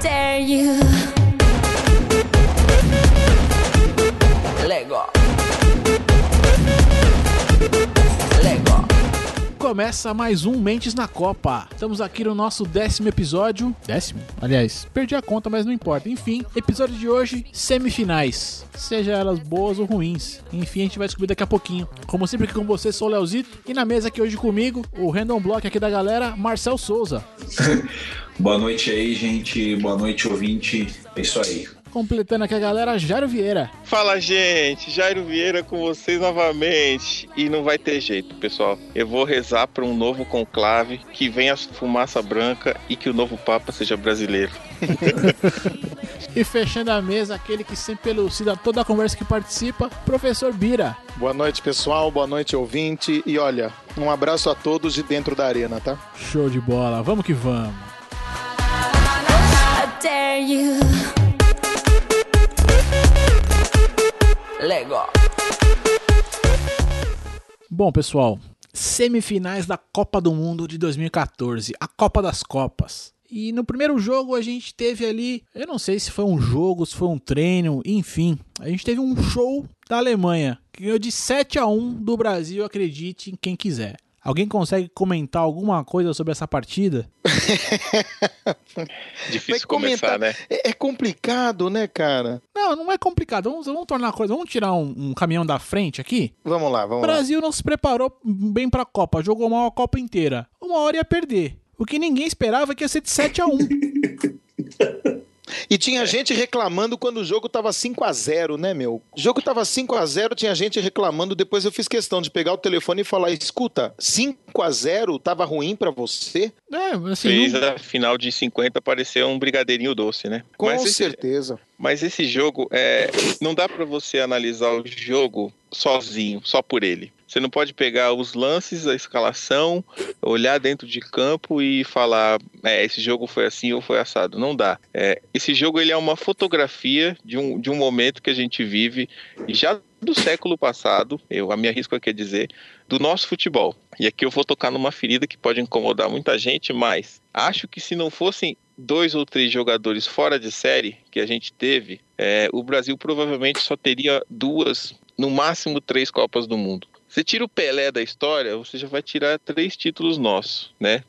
dare you. Começa mais um Mentes na Copa. Estamos aqui no nosso décimo episódio. Décimo? Aliás, perdi a conta, mas não importa. Enfim, episódio de hoje, semifinais. Seja elas boas ou ruins. Enfim, a gente vai descobrir daqui a pouquinho. Como sempre aqui com você, sou o Leozito. E na mesa aqui hoje comigo, o Random Block aqui da galera, Marcel Souza. Boa noite aí, gente. Boa noite, ouvinte. É isso aí. Completando aqui a galera, Jairo Vieira. Fala, gente. Jairo Vieira com vocês novamente. E não vai ter jeito, pessoal. Eu vou rezar para um novo conclave, que venha fumaça branca e que o novo Papa seja brasileiro. E fechando a mesa, aquele que sempre elucida toda a conversa que participa, professor Bira. Boa noite, pessoal. Boa noite, ouvinte. E olha, um abraço a todos de dentro da arena, tá? Show de bola, vamos que vamos. I dare you. Lego. Bom, pessoal, semifinais da Copa do Mundo de 2014, a Copa das Copas. E no primeiro jogo a gente teve ali, eu não sei se foi um jogo, se foi um treino, enfim, a gente teve um show da Alemanha, que ganhou de 7 a 1 do Brasil, acredite em quem quiser. Alguém consegue comentar alguma coisa sobre essa partida? Difícil começar, né? É, é complicado, né, cara? Não, não é complicado. Vamos, vamos tornar a coisa. Vamos tirar um, um caminhão da frente aqui. Vamos lá, O vamos lá. Brasil não se preparou bem pra Copa, jogou mal a Copa inteira. Uma hora ia perder. O que ninguém esperava é que ia ser de 7 a 1 E tinha gente reclamando quando o jogo tava 5 a 0 né, meu? O jogo tava 5 a 0 tinha gente reclamando. Depois eu fiz questão de pegar o telefone e falar: escuta, 5 a 0 tava ruim pra você? É, assim, Fez não- a final de 50 parecer um brigadeirinho doce, né? Com Mas esse, certeza. mas esse jogo, é, não dá pra você analisar o jogo sozinho, só por ele. Você não pode pegar os lances, a escalação, olhar dentro de campo e falar, é, esse jogo foi assim ou foi assado. Não dá. É, esse jogo ele é uma fotografia de um, de um momento que a gente vive já do século passado, eu a me arrisco aqui a dizer, do nosso futebol. E aqui eu vou tocar numa ferida que pode incomodar muita gente, mas acho que se não fossem dois ou três jogadores fora de série que a gente teve, é, o Brasil provavelmente só teria duas, no máximo três Copas do Mundo. Você tira o Pelé da história, você já vai tirar três títulos nossos, né?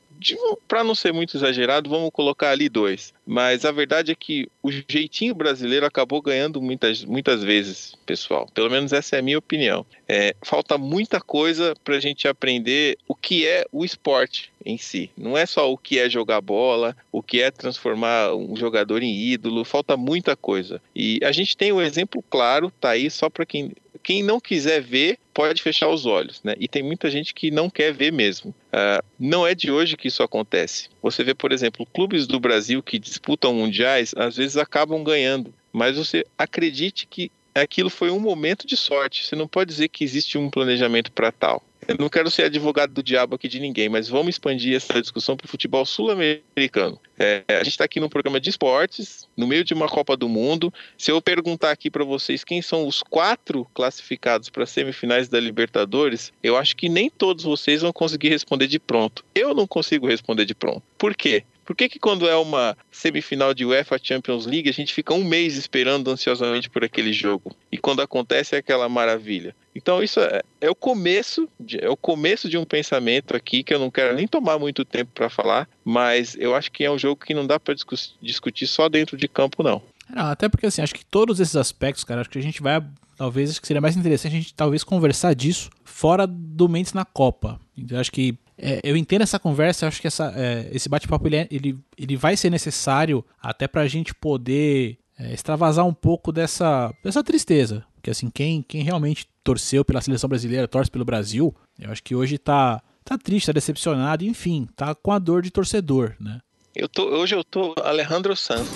Para não ser muito exagerado, vamos colocar ali dois. Mas a verdade é que o jeitinho brasileiro acabou ganhando muitas, muitas vezes, pessoal. Pelo menos essa é a minha opinião. É, falta muita coisa para a gente aprender o que é o esporte em si. Não é só o que é jogar bola, o que é transformar um jogador em ídolo. Falta muita coisa. E a gente tem um exemplo claro, tá aí só para quem quem não quiser ver pode fechar os olhos, né? E tem muita gente que não quer ver mesmo. Ah, não é de hoje que isso acontece. Você vê, por exemplo, clubes do Brasil que disputam mundiais, às vezes acabam ganhando, mas você acredite que aquilo foi um momento de sorte. Você não pode dizer que existe um planejamento para tal. Eu não quero ser advogado do diabo aqui de ninguém, mas vamos expandir essa discussão para o futebol sul-americano. É, a gente está aqui num programa de esportes, no meio de uma Copa do Mundo. Se eu perguntar aqui para vocês quem são os quatro classificados para semifinais da Libertadores, eu acho que nem todos vocês vão conseguir responder de pronto. Eu não consigo responder de pronto. Por quê? Por que, que quando é uma semifinal de UEFA Champions League a gente fica um mês esperando ansiosamente por aquele jogo e quando acontece é aquela maravilha? Então isso é, é o começo, de, é o começo de um pensamento aqui que eu não quero nem tomar muito tempo para falar, mas eu acho que é um jogo que não dá para discu discutir só dentro de campo não. Não, até porque assim, acho que todos esses aspectos, cara, acho que a gente vai. Talvez acho que seria mais interessante a gente talvez conversar disso fora do Mendes na Copa. Então acho que. É, eu entendo essa conversa, eu acho que essa, é, esse bate-papo ele, é- ele, ele vai ser necessário até pra gente poder é, extravasar um pouco dessa, dessa tristeza. Porque assim, quem, quem realmente torceu pela seleção brasileira, torce pelo Brasil, eu acho que hoje tá, tá triste, tá decepcionado, enfim, tá com a dor de torcedor, né? Eu tô, hoje eu tô Alejandro Sanz.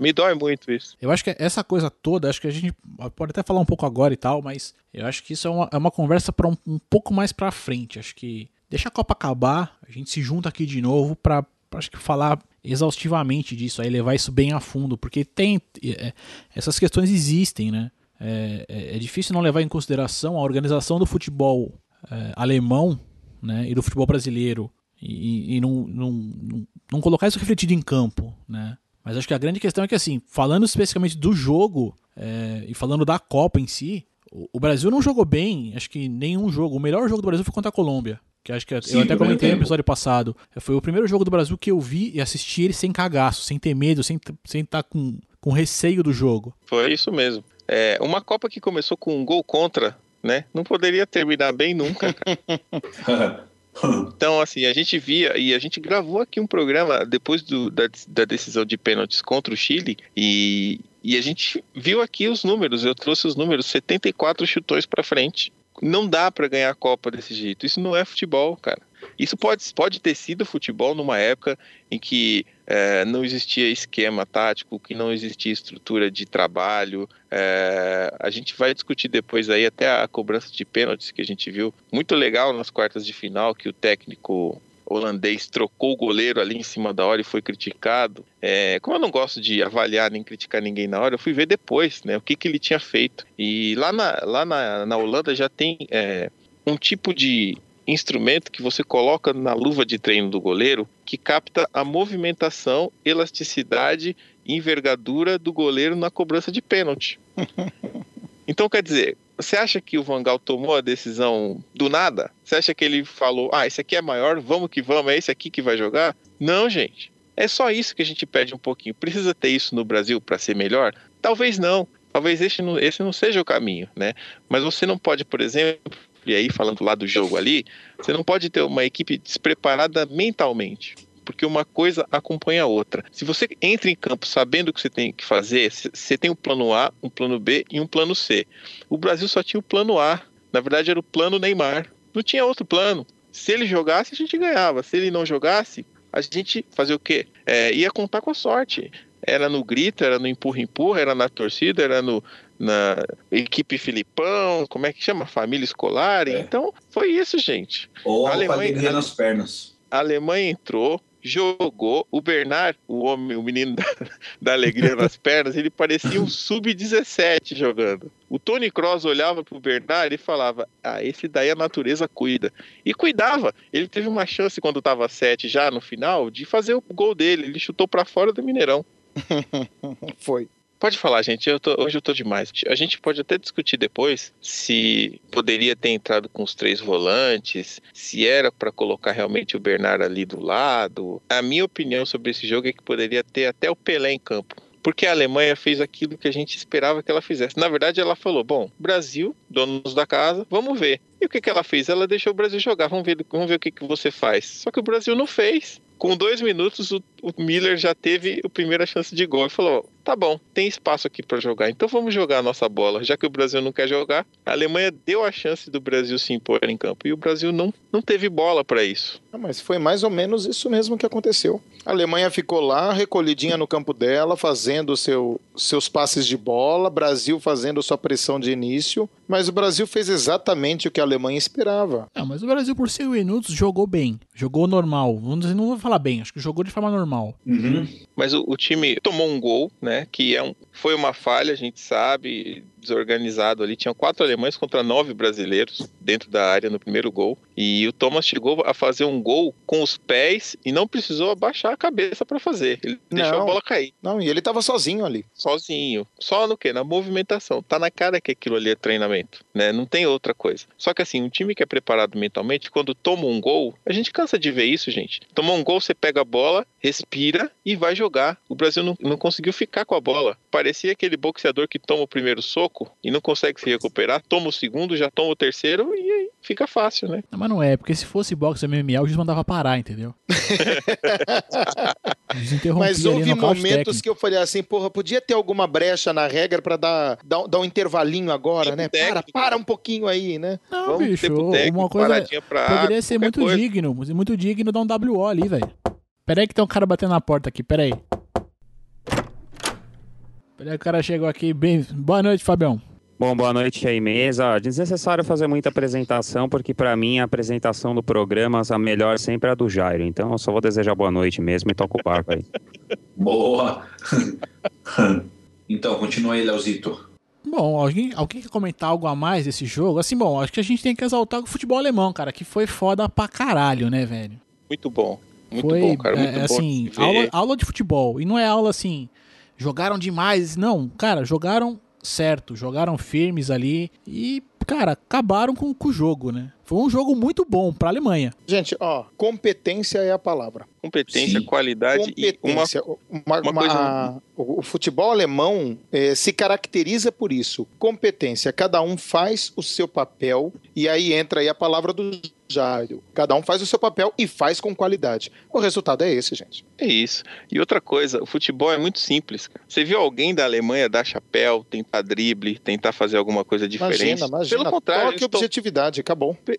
Me dói muito isso. Eu acho que essa coisa toda, acho que a gente pode até falar um pouco agora e tal, mas eu acho que isso é uma, é uma conversa para um, um pouco mais pra frente. Acho que deixa a Copa acabar, a gente se junta aqui de novo pra, acho que falar exaustivamente disso, aí levar isso bem a fundo, porque tem é, essas questões existem, né? É, é, é difícil não levar em consideração a organização do futebol é, alemão né, e do futebol brasileiro e, e não, não, não, não, colocar isso refletido em campo, né? Mas acho que a grande questão é que, assim, falando especificamente do jogo é, e falando da Copa em si, o, o, Brasil não jogou bem, acho que nenhum jogo. O melhor jogo do Brasil foi contra a Colômbia. Que acho que Sim, eu até comentei no episódio passado. Foi o primeiro jogo do Brasil que eu vi e assisti ele sem cagaço, sem ter medo, sem estar sem tá com, com receio do jogo. Foi isso mesmo. É, uma Copa que começou com um gol contra, né? Não poderia terminar bem nunca, Então, assim, a gente via e a gente gravou aqui um programa depois do, da, da decisão de pênaltis contra o Chile e, e a gente viu aqui os números. Eu trouxe os números: 74 chutões para frente. Não dá para ganhar a Copa desse jeito. Isso não é futebol, cara. Isso pode, pode ter sido futebol numa época em que é, não existia esquema tático, que não existia estrutura de trabalho. É, a gente vai discutir depois aí até a cobrança de pênaltis que a gente viu. Muito legal nas quartas de final, que o técnico holandês trocou o goleiro ali em cima da hora e foi criticado. É, como eu não gosto de avaliar nem criticar ninguém na hora, eu fui ver depois né, o que, que ele tinha feito. E lá na, lá na, na Holanda já tem é, um tipo de instrumento que você coloca na luva de treino do goleiro que capta a movimentação, elasticidade e envergadura do goleiro na cobrança de pênalti. Então, quer dizer, você acha que o Vangal tomou a decisão do nada? Você acha que ele falou, ah, esse aqui é maior, vamos que vamos, é esse aqui que vai jogar? Não, gente. É só isso que a gente pede um pouquinho. Precisa ter isso no Brasil para ser melhor? Talvez não. Talvez esse não, esse não seja o caminho, né? Mas você não pode, por exemplo, e aí falando lá do jogo ali, você não pode ter uma equipe despreparada mentalmente porque uma coisa acompanha a outra. Se você entra em campo sabendo o que você tem que fazer, você tem um plano A, um plano B e um plano C. O Brasil só tinha o plano A, na verdade era o plano Neymar. Não tinha outro plano. Se ele jogasse, a gente ganhava. Se ele não jogasse, a gente fazia o quê? É, ia contar com a sorte. Era no grito, era no empurra-empurra, era na torcida, era no, na equipe Filipão, como é que chama? Família escolar. É. Então, foi isso, gente. Ou a Alemanha nas pernas. A Alemanha entrou, jogou. O Bernard, o homem, o menino da, da alegria nas pernas, ele parecia um sub-17 jogando. O Tony Cross olhava pro Bernard e falava: Ah, esse daí a natureza cuida. E cuidava. Ele teve uma chance quando tava 7 já no final de fazer o gol dele. Ele chutou para fora do Mineirão. Foi. Pode falar, gente. Eu tô, hoje eu tô demais. A gente pode até discutir depois se poderia ter entrado com os três volantes, se era para colocar realmente o Bernard ali do lado. A minha opinião sobre esse jogo é que poderia ter até o Pelé em campo. Porque a Alemanha fez aquilo que a gente esperava que ela fizesse. Na verdade, ela falou: bom, Brasil, donos da casa, vamos ver. E o que, que ela fez? Ela deixou o Brasil jogar, vamos ver, vamos ver o que, que você faz. Só que o Brasil não fez com dois minutos, o, o Miller já teve a primeira chance de gol e falou: tá bom, tem espaço aqui para jogar, então vamos jogar a nossa bola. Já que o Brasil não quer jogar, a Alemanha deu a chance do Brasil se impor em campo e o Brasil não, não teve bola para isso. Ah, mas foi mais ou menos isso mesmo que aconteceu. A Alemanha ficou lá, recolhidinha no campo dela, fazendo seu, seus passes de bola, Brasil fazendo sua pressão de início, mas o Brasil fez exatamente o que a Alemanha esperava. Não, mas o Brasil, por 5 minutos, jogou bem, jogou normal. Dizer, não vou falar bem, acho que jogou de forma normal. Uhum. Mas o, o, time tomou um gol, né? Que é um, foi uma falha, a gente sabe desorganizado ali. Tinham quatro alemães contra nove brasileiros dentro da área no primeiro gol. E o Thomas chegou a fazer um gol com os pés e não precisou abaixar a cabeça para fazer. Ele não, deixou a bola cair. Não, e ele tava sozinho ali. Sozinho. Só no quê? Na movimentação. Tá na cara que aquilo ali é treinamento, né? Não tem outra coisa. Só que assim, um time que é preparado mentalmente, quando toma um gol, a gente cansa de ver isso, gente. Tomou um gol, você pega a bola, respira e vai jogar. O Brasil não, não conseguiu ficar com a bola. Parecia aquele boxeador que toma o primeiro soco e não consegue se recuperar, toma o segundo, já toma o terceiro e aí fica fácil, né? Não, mas não é, porque se fosse boxe MMA, o juiz mandava parar, entendeu? mas houve momentos técnico. que eu falei assim, porra, podia ter alguma brecha na regra para dar, dar, dar, um intervalinho agora, né? Para, para um pouquinho aí, né? Não, Vamos bicho, uma coisa poderia ser muito coisa. digno, muito digno dar um WO ali, velho. Pera aí que tem um cara batendo na porta aqui, pera aí. Peraí, o cara chegou aqui bem. Boa noite, Fabião. Bom, boa noite aí, mesa. Desnecessário fazer muita apresentação, porque para mim a apresentação do programa, a melhor sempre é a do Jairo. Então eu só vou desejar boa noite mesmo e toco o barco aí. Boa! então, continua aí, Leozito. Bom, alguém, alguém quer comentar algo a mais desse jogo? Assim, bom, acho que a gente tem que exaltar o futebol alemão, cara, que foi foda pra caralho, né, velho? Muito bom. Muito foi, bom, cara. Muito é, bom. assim, aula, aula de futebol. E não é aula assim, jogaram demais. Não, cara, jogaram certo, jogaram firmes ali e, cara, acabaram com, com o jogo, né? Foi um jogo muito bom pra Alemanha. Gente, ó, competência é a palavra. Competência, Sim. qualidade e uma Competência. Uma- uma uma- coisa- a- o, o futebol alemão eh, se caracteriza por isso. Competência. Cada um faz o seu papel e aí entra aí a palavra do Jairo. Cada um faz o seu papel e faz com qualidade. O resultado é esse, gente. É isso. E outra coisa, o futebol é muito simples. Você viu alguém da Alemanha dar chapéu, tentar drible, tentar fazer alguma coisa diferente? Imagina, imagina. Pelo contrário, Toque eles to- objetividade, acabou.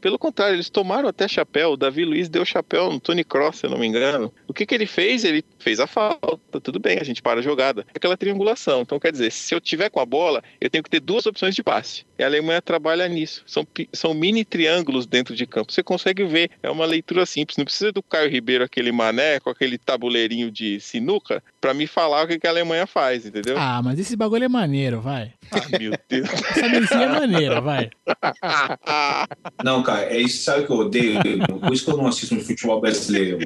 pelo contrário, eles tomaram até chapéu. O Davi Luiz deu chapéu no Tony Cross, se eu não me engano. O que, que ele fez? Ele fez a falta. Tudo bem, a gente para a jogada. Aquela triangulação. Então, quer dizer, se eu tiver com a bola, eu tenho que ter duas opções de passe. E a Alemanha trabalha nisso. São, são mini triângulos dentro de campo. Você consegue ver. É uma leitura simples. Não precisa do Caio Ribeiro, aquele mané, com aquele tabuleirinho de sinuca, para me falar o que, que a Alemanha faz, entendeu? Ah, mas esse bagulho é maneiro, vai. Ah, meu Deus. Essa mesinha é maneira, vai. Não, cara, é isso, sabe o que eu odeio? Por isso que eu não assisto no futebol brasileiro.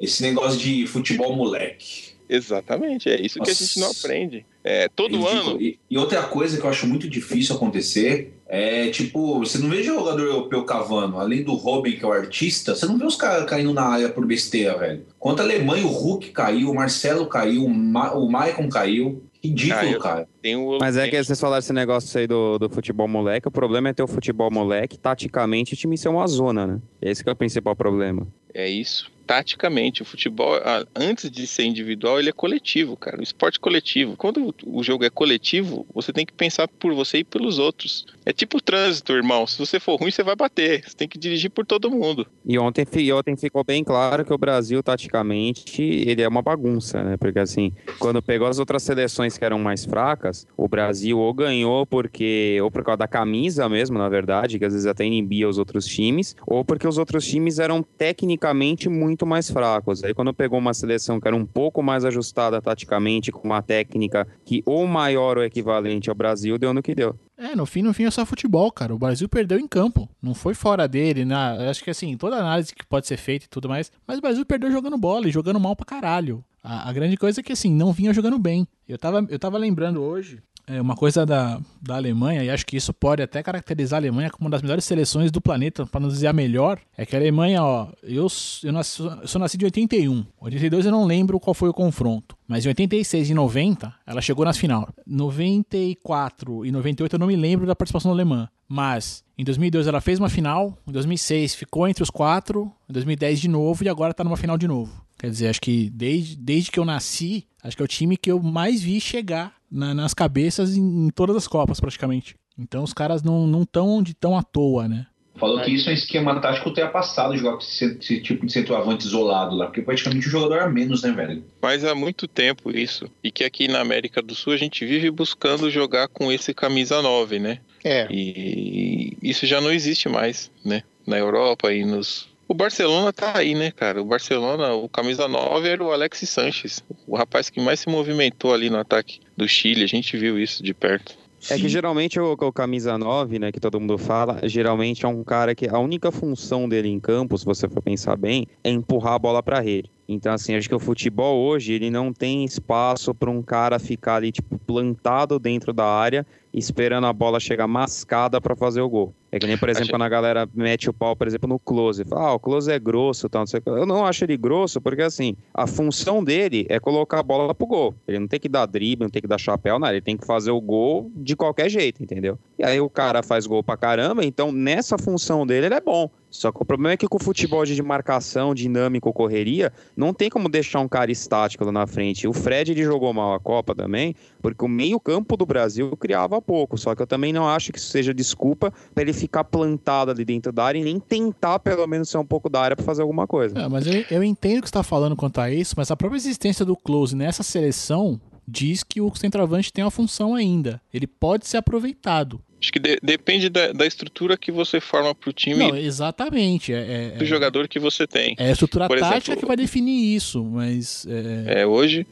Esse negócio de futebol moleque. Exatamente, é isso que a gente não Nossa. aprende. É, todo Ridículo. ano. E, e outra coisa que eu acho muito difícil acontecer é, tipo, você não vê jogador europeu cavando, além do Robin, que é o artista, você não vê os caras caindo na área por besteira, velho. Contra a Alemanha, o Hulk caiu, o Marcelo caiu, o, Ma o Maicon caiu. Ridículo, Ah, cara. Tem o, Mas é que vocês falaram esse negócio aí do, do futebol moleque. O problema é ter o futebol moleque, taticamente, o time ser uma zona, né? Esse que é o principal problema. É isso. Taticamente, o futebol, antes de ser individual, ele é coletivo, cara. O esporte coletivo. Quando o jogo é coletivo, você tem que pensar por você e pelos outros. É tipo o trânsito, irmão. Se você for ruim, você vai bater. Você tem que dirigir por todo mundo. E ontem, ontem ficou bem claro que o Brasil, taticamente, ele é uma bagunça, né? Porque, assim, quando pegou as outras seleções que eram mais fracas, o Brasil ou ganhou porque... Ou por causa da camisa mesmo, na verdade, que às vezes até inibia os outros times, ou porque os outros times eram tecnicamente muito mais fracos. Aí quando pegou uma seleção que era um pouco mais ajustada taticamente, com uma técnica que ou maior ou equivalente ao Brasil, deu no que deu. É, no fim, no fim é só futebol, cara. O Brasil perdeu em campo. Não foi fora dele, né? Acho que assim, toda análise que pode ser feita e tudo mais. Mas o Brasil perdeu jogando bola e jogando mal pra caralho. A, a grande coisa é que assim, não vinha jogando bem. Eu tava, eu tava lembrando hoje. É, uma coisa da, da Alemanha, e acho que isso pode até caracterizar a Alemanha como uma das melhores seleções do planeta, para não dizer a melhor, é que a Alemanha, ó, eu, eu, nasci, eu sou nascido em 81, 82 eu não lembro qual foi o confronto, mas em 86 e 90 ela chegou nas final. 94 e 98 eu não me lembro da participação alemã, mas em 2002 ela fez uma final, em 2006 ficou entre os quatro, em 2010 de novo e agora tá numa final de novo. Quer dizer, acho que desde, desde que eu nasci, acho que é o time que eu mais vi chegar na- nas cabeças em, em todas as Copas, praticamente. Então os caras não estão onde estão à toa, né? Falou que isso é um esquema tático ultrapassado jogar com esse, esse tipo de centroavante isolado lá, porque praticamente o jogador é menos, né, velho? Mas há muito tempo isso. E que aqui na América do Sul a gente vive buscando jogar com esse camisa 9, né? É. E isso já não existe mais, né? Na Europa e nos. O Barcelona tá aí, né, cara? O Barcelona, o camisa 9 era o Alexis Sanches, o rapaz que mais se movimentou ali no ataque do Chile. A gente viu isso de perto. É que Sim. geralmente o, o camisa 9, né, que todo mundo fala, geralmente é um cara que a única função dele em campo, se você for pensar bem, é empurrar a bola pra rede. Então, assim, acho que o futebol hoje, ele não tem espaço para um cara ficar ali, tipo, plantado dentro da área, esperando a bola chegar mascada para fazer o gol. É que nem, por exemplo, quando a galera mete o pau, por exemplo, no close. Fala, ah, o close é grosso, tal, não sei o quê. Eu não acho ele grosso, porque assim, a função dele é colocar a bola pro gol. Ele não tem que dar drible, não tem que dar chapéu, nada. Ele tem que fazer o gol de qualquer jeito, entendeu? E aí o cara faz gol pra caramba, então nessa função dele ele é bom. Só que o problema é que com o futebol de marcação, dinâmico, correria, não tem como deixar um cara estático lá na frente. O Fred ele jogou mal a Copa também, porque o meio-campo do Brasil criava pouco. Só que eu também não acho que isso seja desculpa para ele ficar plantado ali dentro da área e nem tentar, pelo menos, ser um pouco da área para fazer alguma coisa. É, mas eu, eu entendo o que você está falando quanto a isso, mas a própria existência do Close nessa seleção diz que o centroavante tem uma função ainda. Ele pode ser aproveitado. Acho que de- depende da, da estrutura que você forma pro time Não, exatamente. É, é, do jogador que você tem. é a estrutura Por tática exemplo- que vai definir isso, mas é, É, hoje,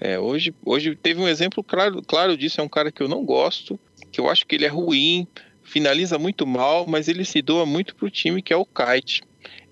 é, hoje, hoje teve um exemplo claro, claro disso, é um cara que eu não gosto, que eu acho que ele é ruim, finaliza muito mal, mas ele se doa muito pro time que é o Kite.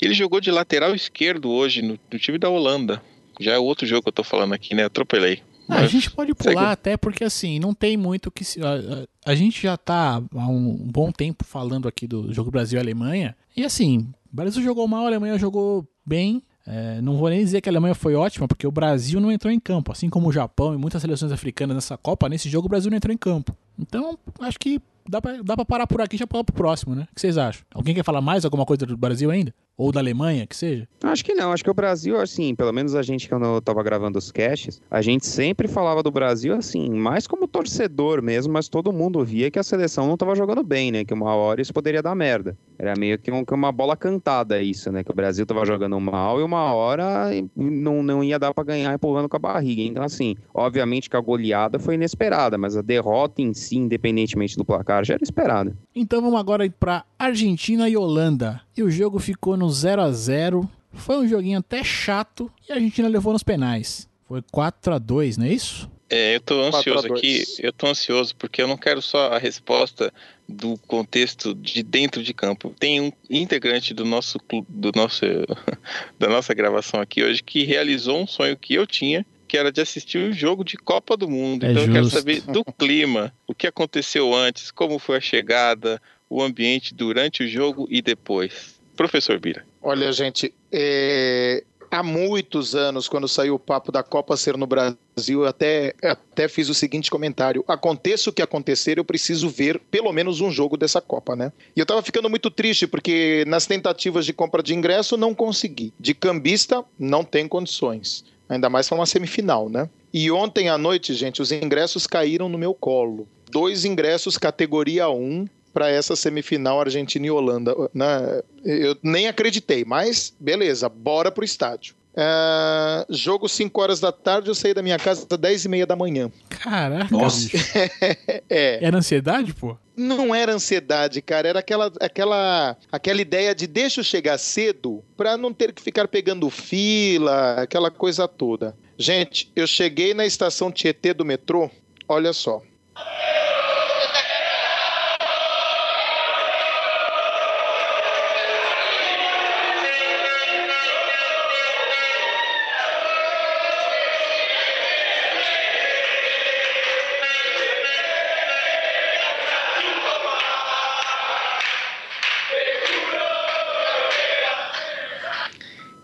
Ele jogou de lateral esquerdo hoje no, no time da Holanda. Já é outro jogo que eu tô falando aqui, né? Atropelei. A Mas gente pode pular segue. até porque assim, não tem muito que se. A, a- a gente já tá há um bom tempo falando aqui do jogo Brasil e Alemanha. E assim, o Brasil jogou mal, a Alemanha jogou bem. É, não vou nem dizer que a Alemanha foi ótima, porque o Brasil não entrou em campo. Assim como o Japão e muitas seleções africanas nessa Copa, nesse jogo o Brasil não entrou em campo. Então, acho que dá pra, dá pra parar por aqui e já pular pro próximo, né? O que vocês acham? Alguém quer falar mais alguma coisa do Brasil ainda? Ou da Alemanha, que seja? Acho que não, acho que o Brasil, assim, pelo menos a gente, quando eu tava gravando os caches, a gente sempre falava do Brasil, assim, mais como torcedor mesmo, mas todo mundo via que a seleção não tava jogando bem, né? Que uma hora isso poderia dar merda. Era meio que, um- que uma bola cantada isso, né? Que o Brasil tava jogando mal e uma hora não, não ia dar pra ganhar empurrando com a barriga. Então, assim, obviamente que a goleada foi inesperada, mas a derrota em si, independentemente do placar, já era esperada. Então vamos agora pra Argentina e Holanda. E o jogo ficou no 0 a 0 Foi um joguinho até chato e a Argentina levou nos penais. Foi 4 a 2 não é isso? É, eu tô 4 a ansioso 2. aqui, eu tô ansioso porque eu não quero só a resposta do contexto de dentro de campo. Tem um integrante do nosso do nosso da nossa gravação aqui hoje que realizou um sonho que eu tinha, que era de assistir um jogo de Copa do Mundo. É então eu quero justo. saber do clima, o que aconteceu antes, como foi a chegada, o ambiente durante o jogo e depois. Professor Bira. Olha, gente, é, há muitos anos, quando saiu o papo da Copa ser no Brasil, eu até, até fiz o seguinte comentário: aconteça o que acontecer, eu preciso ver pelo menos um jogo dessa Copa, né? E eu tava ficando muito triste, porque nas tentativas de compra de ingresso não consegui. De cambista, não tem condições. Ainda mais para uma semifinal, né? E ontem à noite, gente, os ingressos caíram no meu colo. Dois ingressos categoria 1 para essa semifinal Argentina e Holanda. Né? Eu nem acreditei, mas beleza, bora pro estádio. É, jogo 5 horas da tarde, eu saí da minha casa às 10 e meia da manhã. Caraca, Nossa. É, Era ansiedade, pô? não era ansiedade, cara, era aquela, aquela, aquela ideia de deixa eu chegar cedo para não ter que ficar pegando fila, aquela coisa toda. Gente, eu cheguei na estação Tietê do metrô, olha só.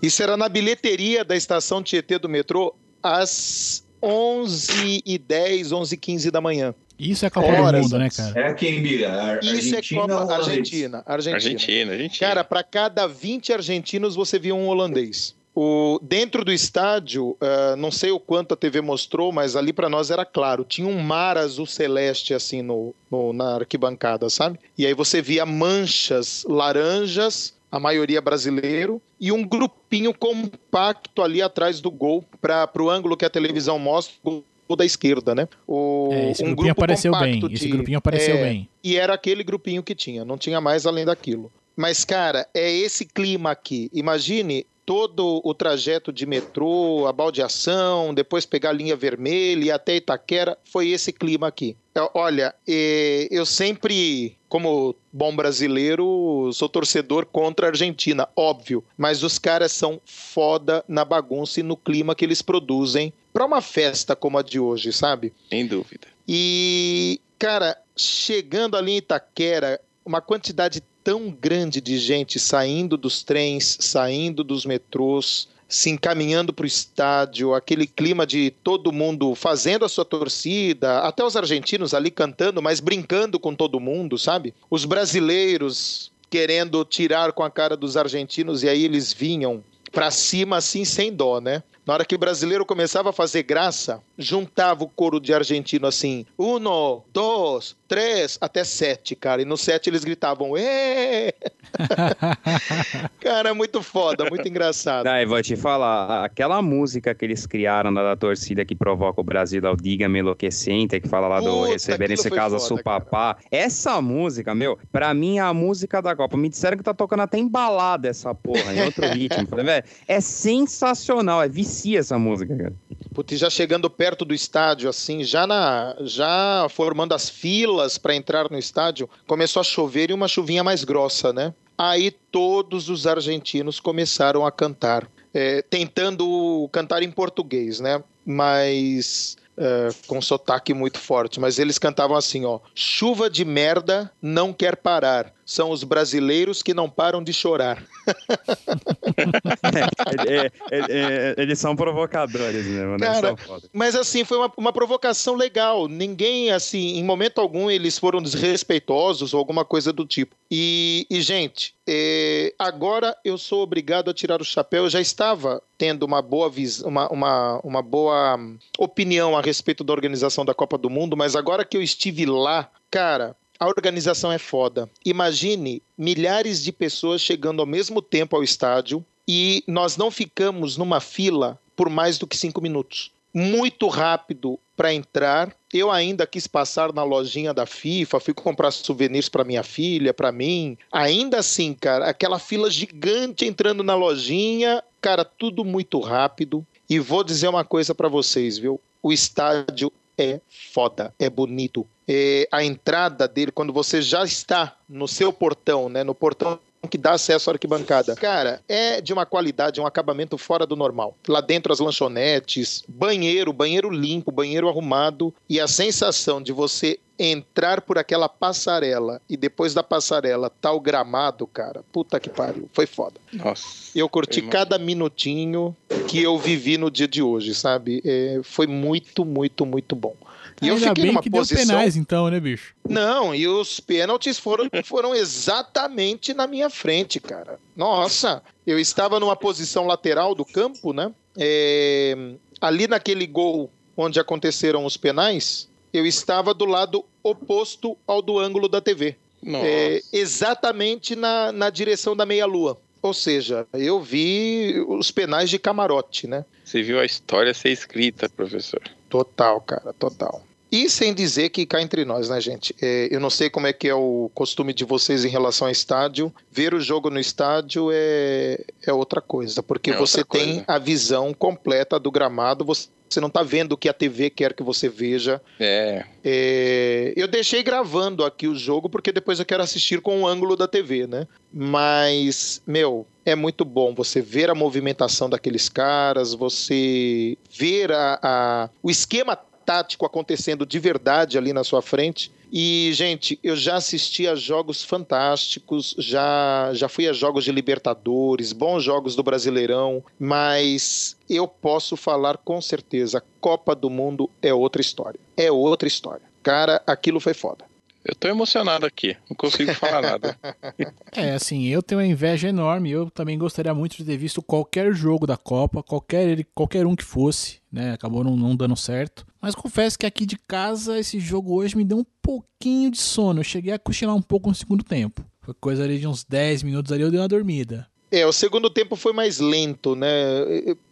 Isso era na bilheteria da estação Tietê do metrô às 11h10, 11h15 da manhã. Isso é Copa do Horas Mundo, né, cara? É quem, Bira? Isso Argentina é Copa? Argentina, Argentina. Argentina, Argentina. Cara, para cada 20 argentinos você via um holandês. O, dentro do estádio, ah, não sei o quanto a TV mostrou, mas ali para nós era claro, tinha um mar azul celeste assim no, no- na arquibancada, sabe? E aí você via manchas laranjas, a maioria brasileiro, e um grupinho compacto ali atrás do gol, para o ângulo que a televisão mostra, o gol da esquerda, né? O, É, esse um grupinho apareceu bem. compacto Esse de- grupinho apareceu é, bem. e era aquele grupinho que tinha, não tinha mais além daquilo. Mas, cara, é esse clima aqui. Imagine todo o trajeto de metrô, a baldeação, depois pegar a linha vermelha e até Itaquera, foi esse clima aqui. Olha, eu sempre, como bom brasileiro, sou torcedor contra a Argentina, óbvio. Mas os caras são foda na bagunça e no clima que eles produzem para uma festa como a de hoje, sabe? Sem dúvida. E, cara, chegando ali em Itaquera, uma quantidade tão grande de gente saindo dos trens, saindo dos metrôs, se encaminhando para o estádio, aquele clima de todo mundo fazendo a sua torcida, até os argentinos ali cantando, mas brincando com todo mundo, sabe? Os brasileiros querendo tirar com a cara dos argentinos e aí eles vinham para cima assim sem dó, né? Na hora que o brasileiro começava a fazer graça, juntava o coro de argentino assim, uno, dois, três, até sete, cara. E no sete eles gritavam, ê! cara, muito foda, muito engraçado. Daí, vou te falar, aquela música que eles criaram da, da torcida que provoca o Brasil, da Diga-me Enlouquecente, que fala lá do Puta, receber aquilo nesse caso a foda, Supapá. Essa música, meu, pra mim é a música da Copa. Me disseram que tá tocando até embalada essa porra, em outro ritmo. Falei, é sensacional, é vicia essa música, cara. Putz, já chegando perto do estádio, assim, já na, já formando as filas para entrar no estádio, começou a chover e uma chuvinha mais grossa, né? Aí todos os argentinos começaram a cantar, é, tentando cantar em português, né? Mas é, com sotaque muito forte, mas eles cantavam assim, ó: chuva de merda não quer parar. São os brasileiros que não param de chorar. É, é, é, eles são provocadores mesmo, né? Cara. Mas assim, foi uma, uma provocação legal. Ninguém, assim, em momento algum eles foram desrespeitosos ou alguma coisa do tipo. E, e, gente, é, agora eu sou obrigado a tirar o chapéu. Eu já estava tendo uma boa, uma, uma, uma boa hum, opinião a respeito da organização da Copa do Mundo, mas agora que eu estive lá, cara, a organização é foda. Imagine milhares de pessoas chegando ao mesmo tempo ao estádio e nós não ficamos numa fila por mais do que cinco minutos. Muito rápido para entrar. Eu ainda quis passar na lojinha da FIFA, fui comprar souvenirs para minha filha, para mim. Ainda assim, cara, aquela fila gigante entrando na lojinha, cara, tudo muito rápido. E vou dizer uma coisa para vocês, viu? O estádio é foda, é bonito. É, a entrada dele, quando você já está no seu portão, né, no portão que dá acesso à arquibancada. Cara, é de uma qualidade, um acabamento fora do normal. Lá dentro as lanchonetes, banheiro, banheiro limpo, banheiro arrumado e a sensação de você entrar por aquela passarela e depois da passarela tá o gramado, cara. Puta que pariu, foi foda. Nossa. Eu curti Eu cada minutinho que eu vivi no dia de hoje, sabe? É, foi muito, muito, muito bom. E eu fiquei bem numa que deu posição. penais, então, né, bicho? Não, e os pênaltis foram, foram exatamente na minha frente, cara. Nossa, eu estava numa posição lateral do campo, né? É, ali naquele gol onde aconteceram os penais, eu estava do lado oposto ao do ângulo da TV. Nossa. É, exatamente na, na direção da meia-lua. Ou seja, eu vi os penais de camarote, né? Você viu a história ser escrita, professor. Total, cara, total. E sem dizer que cá entre nós, né, gente? É, eu não sei como é que é o costume de vocês em relação ao estádio. Ver o jogo no estádio é, é outra coisa, porque É você outra tem coisa. a visão completa do gramado, você você não está vendo o que a TV quer que você veja. É, É, eu deixei gravando aqui o jogo porque depois eu quero assistir com o ângulo da TV, né? Mas, meu, é muito bom você ver a movimentação daqueles caras, você ver a, a- o esquema tático acontecendo de verdade ali na sua frente. E, gente, eu já assisti a jogos fantásticos, já, já fui a jogos de Libertadores, bons jogos do Brasileirão, mas eu posso falar com certeza: a Copa do Mundo é outra história. É outra história. Cara, aquilo foi foda. eu tô emocionado aqui. Não consigo falar nada. É, assim, eu tenho uma inveja enorme. Eu também gostaria muito de ter visto qualquer jogo da Copa, qualquer, ele- qualquer um que fosse, né? Acabou não, não dando certo. Mas confesso que aqui de casa, esse jogo hoje me deu um pouquinho de sono. Eu cheguei a cochilar um pouco no segundo tempo. Foi coisa ali de uns 10 minutos ali, eu dei uma dormida. É, o segundo tempo foi mais lento, né?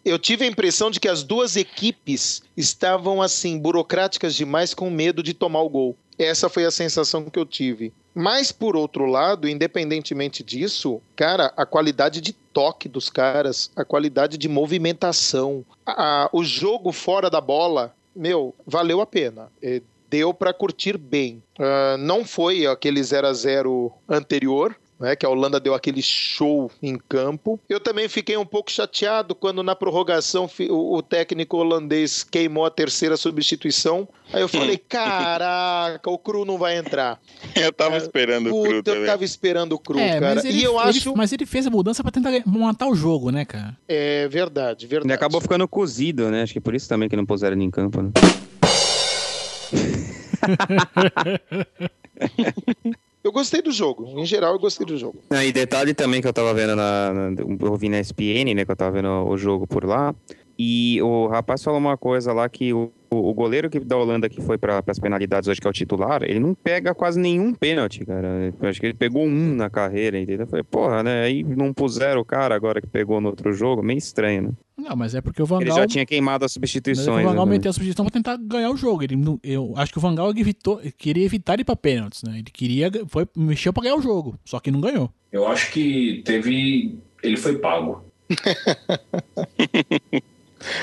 Eu- tive a impressão de que as duas equipes estavam, assim, burocráticas demais com medo de tomar o gol. Essa foi a sensação que eu tive. Mas, por outro lado, independentemente disso, cara, a qualidade de toque dos caras, a qualidade de movimentação, a- a- o jogo fora da bola, meu, valeu a pena. É, deu para curtir bem. Ah, não foi aquele 0 a 0 anterior, né, que a Holanda deu aquele show em campo. Eu também fiquei um pouco chateado quando na prorrogação o, técnico holandês queimou a terceira substituição. Aí eu falei, caraca, o Cru não vai entrar. Eu tava esperando o cru Puta, eu também. tava esperando o Cru, é, cara. mas ele, e eu ele- acho... mas ele fez a mudança pra tentar matar o jogo, né, cara? É verdade, verdade. Ele acabou ficando cozido, né? Acho que por isso também que não puseram ele em campo, né? Eu gostei do jogo. Em geral, eu gostei do jogo. Ah, e detalhe também que eu tava vendo na. Eu vi na ESPN, né? Que eu tava vendo o jogo por lá. E o rapaz falou uma coisa lá que o, o goleiro que, da Holanda que foi para as penalidades hoje, que é o titular, ele não pega quase nenhum pênalti, cara. Eu acho que ele pegou um na carreira, entendeu? Eu falei, porra, né? Aí não puseram o cara agora que pegou no outro jogo, meio estranho, né? Não, mas é porque o Van Ele já tinha queimado as Mas é substituições. o Van Gaal né? meteu a substituição pra tentar ganhar o jogo. Ele eu acho que o Van Gaal evitou, queria evitar ir pra pênaltis, né? Ele queria, foi, mexeu pra ganhar o jogo, só que não ganhou. Eu acho que teve. Ele foi pago.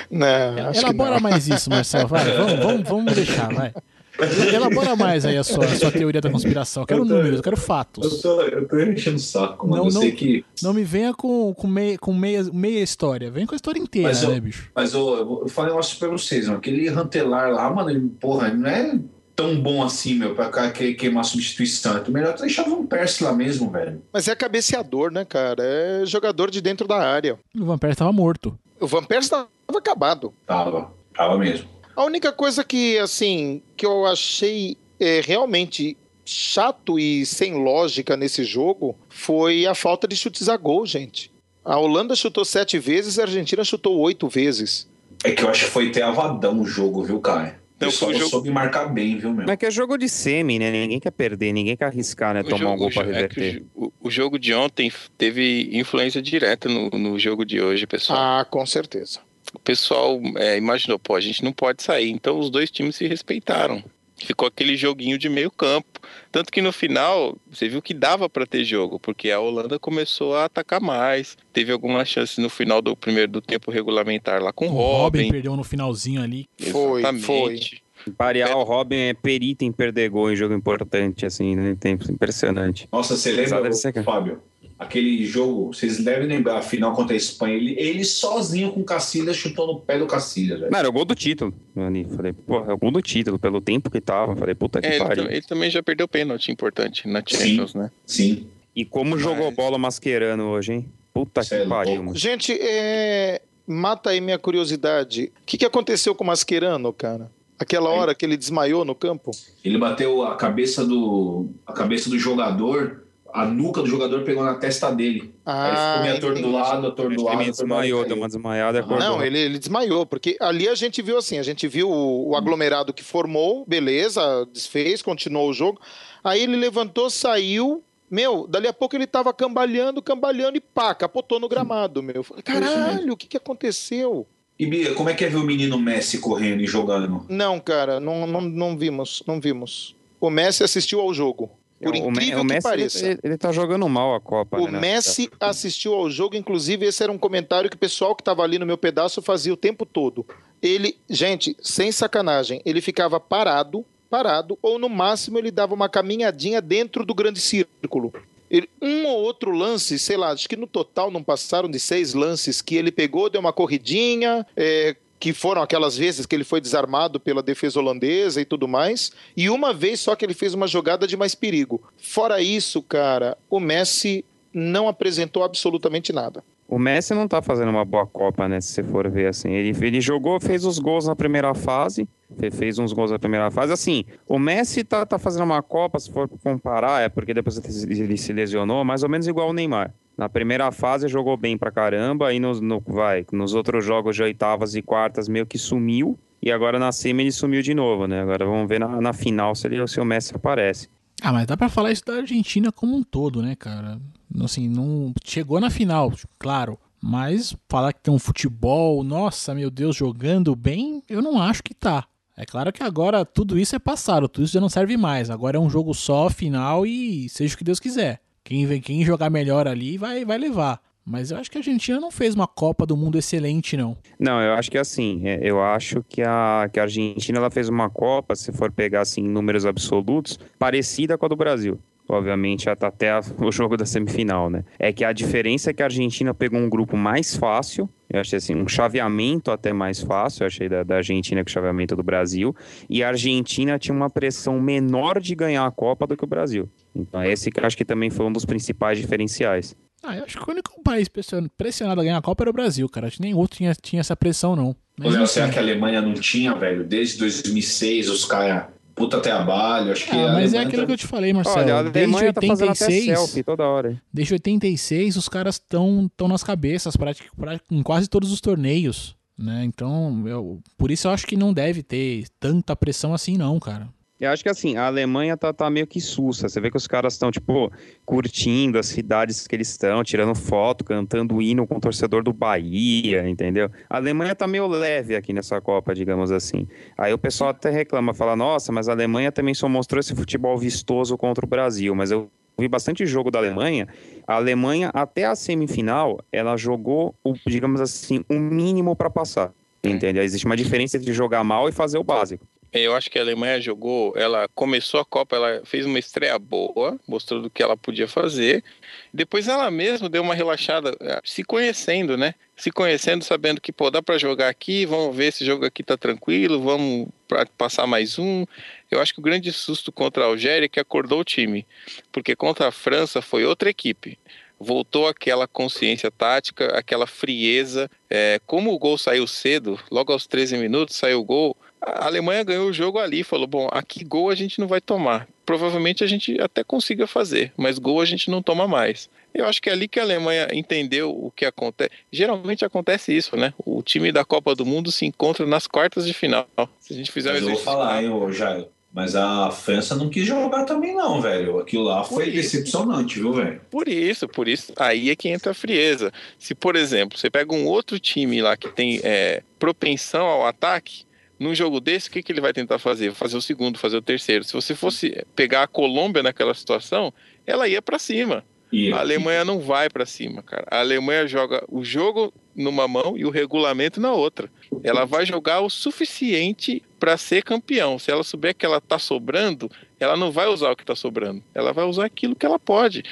Né, acho que Elabora não. mais isso, Marcelo. Vai, vamos, vamos, vamos deixar, vai. Elabora mais aí a sua, a sua teoria da conspiração. Eu quero Eu tô- números, eu quero Eu fatos. tô, eu tô enchendo o saco, mano. Não, eu sei não- que. Não me venha com, com, meia, com meia, meia história. Vem com a história inteira, Mas eu- né, bicho? Mas eu, eu, eu falei um negócio pra vocês, mano. Aquele Rantelar lá, mano, ele, porra, ele não é tão bom assim, meu, pra cá que- queimar substituição. É melhor deixar o Van Persie lá mesmo, velho. Mas é cabeceador, né, cara? É jogador de dentro da área. O Van Persie tava morto. O Van Persie estava acabado. Tava, tava mesmo. A única coisa que, assim, que eu achei é, realmente chato e sem lógica nesse jogo foi a falta de chutes a gol, gente. A Holanda chutou sete vezes, a Argentina chutou oito vezes. É que eu acho que foi até avadão o jogo, viu, cara? Eu só jogo- soube marcar bem, viu, meu? Mas que é jogo de semi, né? Ninguém quer perder, ninguém quer arriscar, né? O Tomar um jogo- gol o pra é reverter. jo- o, o jogo de ontem teve influência direta no, no jogo de hoje, pessoal. Ah, com certeza. O pessoal é, imaginou, pô, a gente não pode sair. Então os dois times se respeitaram. Ficou aquele joguinho de meio campo. Tanto que no final, você viu que dava pra ter jogo, porque a Holanda começou a atacar mais. Teve algumas chances no final do primeiro do tempo regulamentar lá com O o Robin Robin. perdeu no finalzinho ali. Foi, Exatamente. Parear o Robin é perito em perder gol em jogo importante, assim, né? Tem- Impressionante. Nossa, você lembra, deve ser que- Fábio? Aquele jogo, vocês devem lembrar, a final contra a Espanha, ele, ele sozinho com o Cacilhas chutou no pé do Cacilhas, velho. Não, era o gol do título. Ali. Falei, pô, é o gol do título, pelo tempo que tava. Falei, puta que É, ele, pariu. tam- ele também já perdeu pênalti importante na Champions, né? Sim. E como Mas- jogou bola masquerando hoje, hein? Puta Cê que é pariu, mano. Gente, é, mata aí minha curiosidade. O que, que aconteceu com o Mascherano, cara? Aquela hora que ele desmaiou no campo? Ele bateu a cabeça do a cabeça do jogador, a nuca do jogador pegou na testa dele. Aí ele ficou meio atordoado, atordoado. ele desmaiou, deu uma desmaiada e acordou. Não, ele, ele desmaiou, porque ali a gente viu assim, a gente viu o, o aglomerado que formou, beleza, desfez, continuou o jogo. Aí ele levantou, saiu, meu, dali a pouco ele tava cambalhando, cambalhando e pá, capotou no gramado, meu. Eu falei, Caralho, o que que aconteceu? E Bia, como é que é ver o menino Messi correndo e jogando? Não, cara, não, não, não vimos, não vimos. O Messi assistiu ao jogo. Por O Me- incrível o que Messi, pareça. Ele, ele tá jogando mal a Copa, O né? Messi assistiu ao jogo, inclusive esse era um comentário que o pessoal que estava ali no meu pedaço fazia o tempo todo. Ele, gente, sem sacanagem, ele ficava parado, parado, ou no máximo ele dava uma caminhadinha dentro do grande círculo. Ele- um ou outro lance, sei lá, acho que no total não passaram de seis lances que ele pegou, deu uma corridinha, é, que foram aquelas vezes que ele foi desarmado pela defesa holandesa e tudo mais, e uma vez só que ele fez uma jogada de mais perigo. Fora isso, cara, o Messi não apresentou absolutamente nada. O Messi não tá fazendo uma boa Copa, né? Se você for ver assim. Ele, ele jogou, fez os gols na primeira fase. fe- Fez uns gols na primeira fase. Assim, o Messi tá, tá fazendo uma Copa, se for comparar, é porque depois ele se lesionou, mais ou menos igual o Neymar. Na primeira fase jogou bem pra caramba, aí nos, no, vai, nos outros jogos de oitavas e quartas meio que sumiu. E agora na semi ele sumiu de novo, né? Agora vamos ver na, na final se, ele, se o Messi aparece. Ah, mas dá pra falar isso da Argentina como um todo, né, cara? Assim, não chegou na final, claro. Mas falar que tem um futebol, nossa, meu Deus, jogando bem, eu não acho que tá. É claro que agora tudo isso é passado, tudo isso já não serve mais. Agora é um jogo só, final e seja o que Deus quiser. Quem, vem, quem jogar melhor ali vai, vai levar. Mas eu acho que a Argentina não fez uma Copa do Mundo excelente, não. Não, eu acho que assim, é, eu acho que a, que a Argentina ela fez uma Copa, se for pegar assim, em números absolutos, parecida com a do Brasil. Obviamente, até até a- o jogo da semifinal, né? É que a diferença é que a Argentina pegou um grupo mais fácil, eu achei assim, um chaveamento até mais fácil, eu achei da, da Argentina que o chaveamento do Brasil, e a Argentina tinha uma pressão menor de ganhar a Copa do que o Brasil. Então, esse que eu acho que também foi um dos principais diferenciais. Ah, eu acho que o único país pression- pressionado a ganhar a Copa era o Brasil, cara. Acho que nem outro tinha, tinha essa pressão, não. Ô, Mas, Léo, enfim. será que a Alemanha não tinha, velho? Desde 2006, os caras puta trabalho. Acho que Ah, mas é aquilo tá- que eu te falei, Marcelo. Olha, a desde Alemanha tá fazendo até 86, selfie toda hora. desde 86, os caras estão tão nas cabeças pra- em quase todos os torneios, né? Então, eu, por isso eu acho que não deve ter tanta pressão assim, não, cara. Eu acho que assim, a Alemanha tá, tá meio que sussa. Você vê que os caras estão, tipo, curtindo as cidades que eles estão, tirando foto, cantando hino com o torcedor do Bahia, entendeu? A Alemanha tá meio leve aqui nessa Copa, digamos assim. Aí o pessoal até reclama, fala, nossa, mas a Alemanha também só mostrou esse futebol vistoso contra o Brasil. Mas eu vi bastante jogo da Alemanha. A Alemanha, até a semifinal, ela jogou, o, digamos assim, o mínimo para passar. Entendeu? Existe uma diferença entre jogar mal e fazer o básico. Eu acho que a Alemanha jogou, ela começou a Copa, ela fez uma estreia boa, mostrou do que ela podia fazer. Depois ela mesma deu uma relaxada, eh, se conhecendo, né? Se conhecendo, sabendo que, pô, dá pra jogar aqui, vamos ver se o jogo aqui tá tranquilo, vamos passar mais um. Eu acho que o grande susto contra a Algéria é que acordou o time, porque contra a França foi outra equipe. Voltou aquela consciência tática, aquela frieza. É, como o gol saiu cedo, logo aos 13 minutos saiu o gol, a Alemanha ganhou o jogo ali, falou: bom, aqui gol a gente não vai tomar. Provavelmente a gente até consiga fazer, mas gol a gente não toma mais. Eu acho que é ali que a Alemanha entendeu o que acontece. Geralmente acontece isso, né? O time da Copa do Mundo se encontra nas quartas de final. Se a gente fizer Mas um eu vou exercício- falar, hein, ô Jairo. Mas a França não quis jogar também, não, velho. Aquilo lá foi isso. decepcionante, viu, velho? Por isso, por isso, aí é que entra a frieza. Se, por exemplo, você pega um outro time lá que tem é, propensão ao ataque, num jogo desse, o que, que ele vai tentar fazer? Fazer o segundo, fazer o terceiro. Se você fosse pegar a Colômbia naquela situação, ela ia pra cima. E A Alemanha não vai pra cima, cara. A Alemanha joga o jogo numa mão e o regulamento na outra. Ela vai jogar o suficiente pra ser campeão. Se ela souber que ela tá sobrando, ela não vai usar o que tá sobrando. Ela vai usar aquilo que ela pode.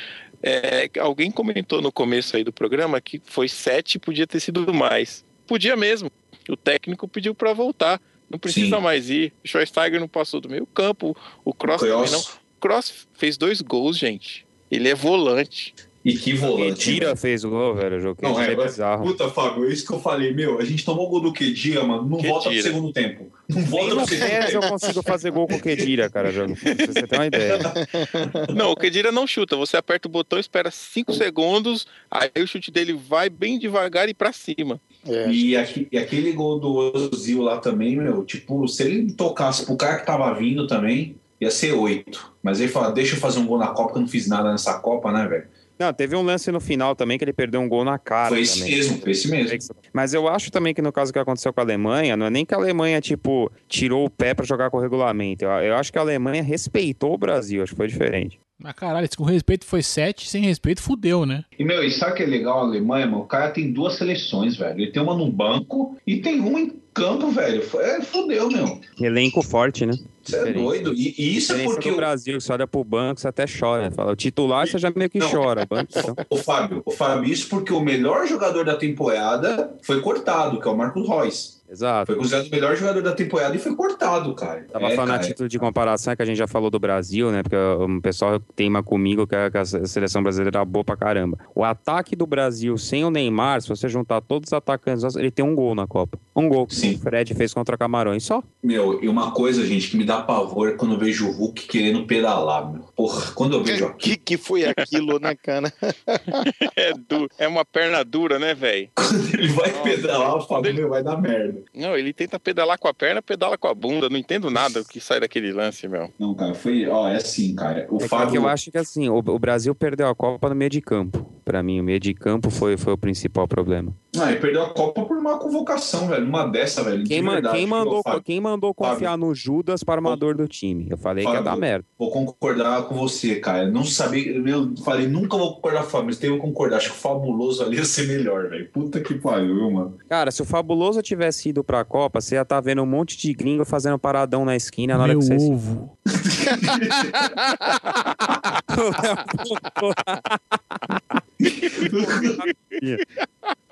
É, alguém comentou no começo aí do programa que foi sete e podia ter sido mais. Podia mesmo. O técnico pediu pra voltar. Não precisa Sim. mais ir. O Schweinsteiger não passou do meio campo. O Cross também não. Kroos. O Cross fez dois gols, gente. Ele é volante. E que volante. Kedira velho. fez o gol, velho. O jogo Não, é, é bizarro. Puta, Fábio, é isso que eu falei. Meu, a gente tomou gol do Kedira, mano. Não Kedira. volta pro segundo tempo. Não Nem volta no pro segundo PES eu tempo. consigo fazer gol com o Kedira, cara. Jogo. Pra você ter uma ideia. Não, o Kedira não chuta. Você aperta o botão, espera 5 segundos, aí o chute dele vai bem devagar e pra cima. É, E, aqui- e aquele gol do Ozil lá também, meu, tipo, se ele tocasse pro cara que tava vindo também, ia ser oito. Mas ele fala, deixa eu fazer um gol na Copa, que eu não fiz nada nessa Copa, né, velho? Não, teve um lance no final também que ele perdeu um gol na cara. Foi esse também. mesmo, foi esse mesmo. Mas eu acho também que no caso que aconteceu com a Alemanha, não é nem que a Alemanha, tipo, tirou o pé pra jogar com o regulamento. Eu, eu acho que a Alemanha respeitou o Brasil, acho que foi diferente. Mas caralho, se com respeito foi 7, sem respeito fudeu, né? E, meu, e sabe o que é legal a Alemanha, mano? O cara tem duas seleções, velho. Ele tem uma no banco e tem uma em campo, velho. É, fodeu, meu. Elenco forte, né? Você é doido. E, e isso é porque o Brasil, você olha pro banco, você até chora. Fala, o titular você já meio que Não. chora. o Banco, então. Ô, Fábio, ô, Fábio, isso porque o melhor jogador da temporada foi cortado, que é o Marcos Reus. Exato. Foi considerado o melhor jogador da temporada e foi cortado, cara. Tava É, falando a cara. título de comparação, é que a gente já falou do Brasil, né? Porque o pessoal teima comigo que a, que a seleção brasileira é boa pra caramba. O ataque do Brasil sem o Neymar, se você juntar todos os atacantes, ele tem um gol na Copa. Um gol que Sim. o Fred fez contra Camarões só. Meu, e uma coisa, gente, que me dá pavor é quando eu vejo o Hulk querendo pedalar, meu. Porra, quando eu vejo O aquilo, que, que foi aquilo, né, cara? É, du- é uma perna dura, né, velho? quando ele vai Nossa, pedalar, eu gente, falo, ele- meu, vai dar merda. Não, ele tenta pedalar com a perna, pedala com a bunda. Não entendo nada o que sai daquele lance, meu. Não, cara, foi, ó, é assim, cara. O É que- Fábio, que eu acho que assim, o, o Brasil perdeu a Copa no meio de campo. Pra mim, o meio de campo foi, foi o principal problema. Ah, ele perdeu a Copa por uma convocação, velho. Uma dessa, velho. de Quem, ma- verdade, quem mandou, Fábio? quem mandou confiar no Judas para armador do time? Eu falei que ia Fábio. dar merda. Vou concordar com você, cara. Não sabia. Eu falei, nunca vou concordar com o Fábio, mas tenho que concordar. Acho que o fabuloso ali ia ser melhor, velho. Puta que pariu, viu, mano? Cara, se o Fabuloso tivesse ido pra Copa, você ia estar vendo um monte de gringo fazendo paradão na esquina na hora Meu que você. ovo.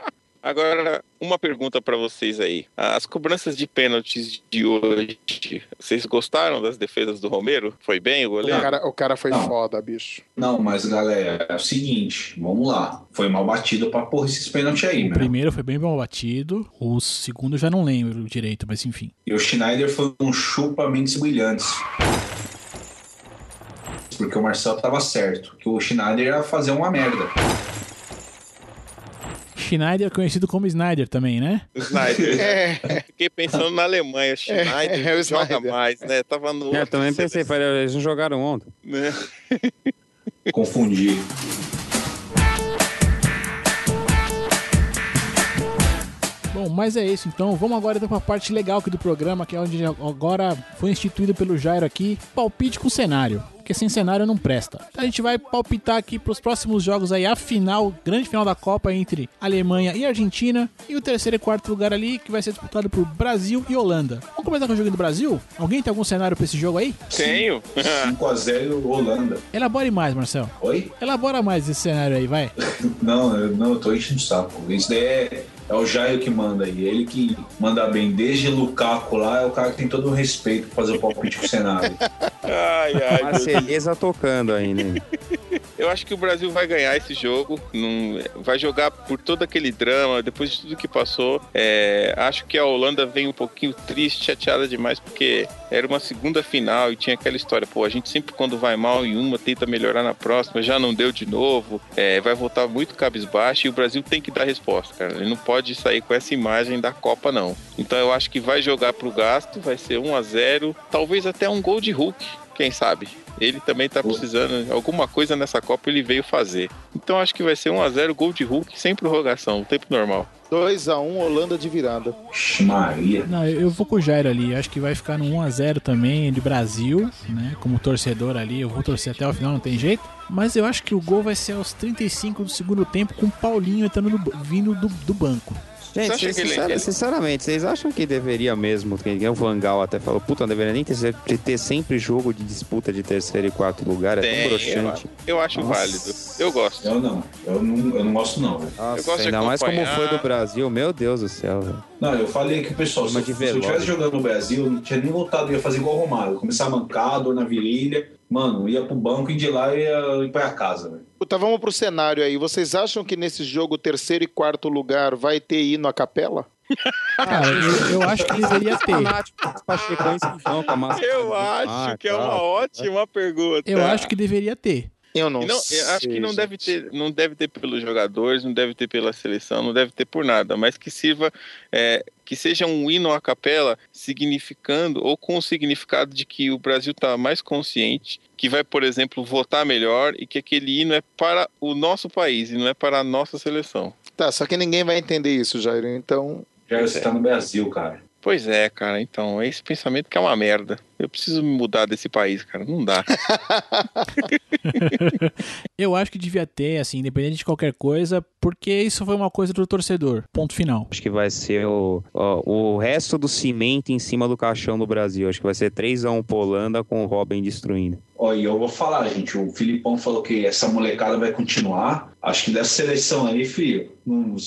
Agora, uma pergunta pra vocês aí. As cobranças de pênaltis de hoje, vocês gostaram das defesas do Romero? Foi bem o O goleiro? cara, o cara foi Não. foda, bicho. Não, mas galera, é o seguinte, vamos lá. Foi mal batido pra porra esses pênaltis aí, O meu. primeiro foi bem mal batido, o segundo eu já não lembro direito, mas enfim. E o Schneider foi um chupa mentes brilhantes. Porque o Marcelo tava certo, que o Schneider ia fazer uma merda. Schneider, conhecido como Snyder também, né? Snyder. É, Fiquei pensando na Alemanha. Schneider é o joga mais, né? Tava no. É, também pensei, falei, eles não jogaram ontem. Né? Confundi. Bom, mas é isso então. Vamos agora então pra parte legal aqui do programa, que é onde agora foi instituído pelo Jairo aqui, palpite com cenário. Porque sem cenário não presta. A gente vai palpitar aqui pros próximos jogos aí, a final, grande final da Copa entre Alemanha e Argentina, e o terceiro e quarto lugar ali, que vai ser disputado por Brasil e Holanda. Vamos começar com o jogo do Brasil? Alguém tem algum cenário pra esse jogo aí? Tenho. 5x0 Holanda. Elabore mais, Marcel. Oi? Elabora mais esse cenário aí, vai. Não, eu, não, eu tô enchendo o saco. Isso daí é, é o Jairo que manda aí. Ele que manda bem. Desde Lukaku lá, é o cara que tem todo o respeito pra fazer o palpite com o cenário. Ai, ai, Marceleza tocando aí, né? Eu acho que o Brasil vai ganhar esse jogo, vai jogar por todo aquele drama, depois de tudo que passou. É, acho que a Holanda vem um pouquinho triste, chateada demais, porque era uma segunda final e tinha aquela história, pô, a gente sempre quando vai mal em uma, tenta melhorar na próxima, já não deu de novo, é, vai voltar muito cabisbaixo e o Brasil tem que dar resposta, cara. Ele não pode sair com essa imagem da Copa, não. Então eu acho que vai jogar pro gasto, vai ser 1 a 0 talvez até um gol de Hulk, quem sabe? Ele também tá precisando, alguma coisa nessa Copa ele veio fazer. Então acho que vai ser 1x0 gol de Hulk sem prorrogação, o tempo normal. 2x1 Holanda de virada. Maria. Não, eu eu vou com o Jairo ali. Acho que vai ficar no 1x0 também de Brasil, né? Como torcedor ali, eu vou torcer até o final, não tem jeito. Mas eu acho que o gol vai ser aos 35 do segundo tempo com o Paulinho entrando no, vindo do, do banco. Gente, Você acha vocês- que ele- sincera- ele- sinceramente, vocês acham que deveria mesmo, que o Vangal até falou, puta, não deveria nem ter, de ter sempre jogo de disputa de terceiro e quarto lugar, é Tem, tão broxante. Eu acho Nossa. válido. Eu gosto. Eu não. Eu não, eu não gosto, não, velho. Nossa, Eu gosto de ainda mais como foi do Brasil, meu Deus do céu, velho. Não, eu falei que o pessoal, se, se eu estivesse jogando no Brasil, eu não tinha nem voltado, eu ia fazer igual o Romário, começar a mancar, dor na virilha, mano, ia pro banco e de lá eu ia ir pra casa, velho. Puta, vamos pro cenário aí. Vocês acham que nesse jogo, terceiro e quarto lugar, vai ter hino à capela? Cara, eu, eu acho que deveria ter. A máscara Eu acho Neymar, que é uma tal. ótima pergunta. Eu acho que deveria ter. Eu não, não, sei. eu acho que não gente. deve ter, não deve ter pelos jogadores, não deve ter pela seleção, não deve ter por nada, mas que sirva, é, que seja um hino à capela, significando ou com o significado de que o Brasil está mais consciente, que vai, por exemplo, votar melhor e que aquele hino é para o nosso país e não é para a nossa seleção. Tá, só que ninguém vai entender isso, Jairo. Então, Já você tá no Brasil, cara. Pois é, cara, então, é esse pensamento que é uma merda. Eu preciso me mudar desse país, cara, não dá. Eu acho que devia ter, assim, independente de qualquer coisa, porque isso foi uma coisa do torcedor. Ponto final. Acho que vai ser o, ó, o resto do cimento em cima do caixão do Brasil. Acho que vai ser 3x1 pro Holanda com o Robin destruindo. Ó, e eu vou falar, gente, o Filipão falou que essa molecada vai continuar. Acho que dessa seleção aí, filho, não,